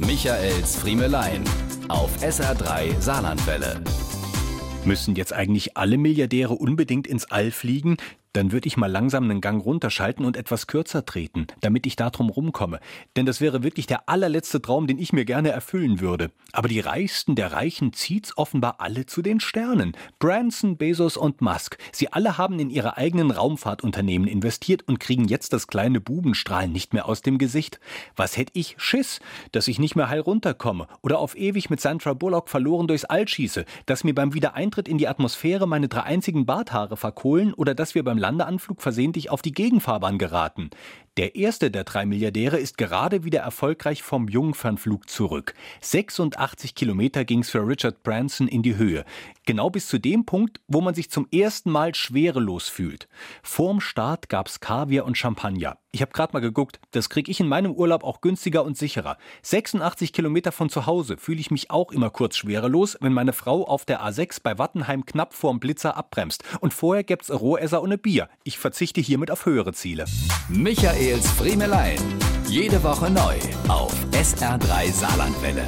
Michaels Friemelein auf SR3 Saarlandwelle. Müssen jetzt eigentlich alle Milliardäre unbedingt ins All fliegen? Dann würde ich mal langsam einen Gang runterschalten und etwas kürzer treten, damit ich darum rumkomme. Denn das wäre wirklich der allerletzte Traum, den ich mir gerne erfüllen würde. Aber die Reichsten der Reichen zieht's offenbar alle zu den Sternen. Branson, Bezos und Musk. Sie alle haben in ihre eigenen Raumfahrtunternehmen investiert und kriegen jetzt das kleine Bubenstrahlen nicht mehr aus dem Gesicht. Was hätte ich Schiss, dass ich nicht mehr heil runterkomme oder auf ewig mit Sandra Bullock verloren durchs All schieße, dass mir beim Wiedereintritt in die Atmosphäre meine drei einzigen Barthaare verkohlen oder dass wir beim Landeanflug versehentlich auf die Gegenfahrbahn geraten. Der erste der drei Milliardäre ist gerade wieder erfolgreich vom Jungfernflug zurück. 86 Kilometer ging es für Richard Branson in die Höhe. Genau bis zu dem Punkt, wo man sich zum ersten Mal schwerelos fühlt. Vorm Start gab's Kaviar und Champagner. Ich habe gerade mal geguckt, das kriege ich in meinem Urlaub auch günstiger und sicherer. 86 Kilometer von zu Hause fühle ich mich auch immer kurz schwerelos, wenn meine Frau auf der A6 bei Wattenheim knapp vorm Blitzer abbremst. Und vorher gibt's Rohesser ohne Bier. Ich verzichte hiermit auf höhere Ziele. Michaels Friemelein. Jede Woche neu auf SR3 Saarlandwelle.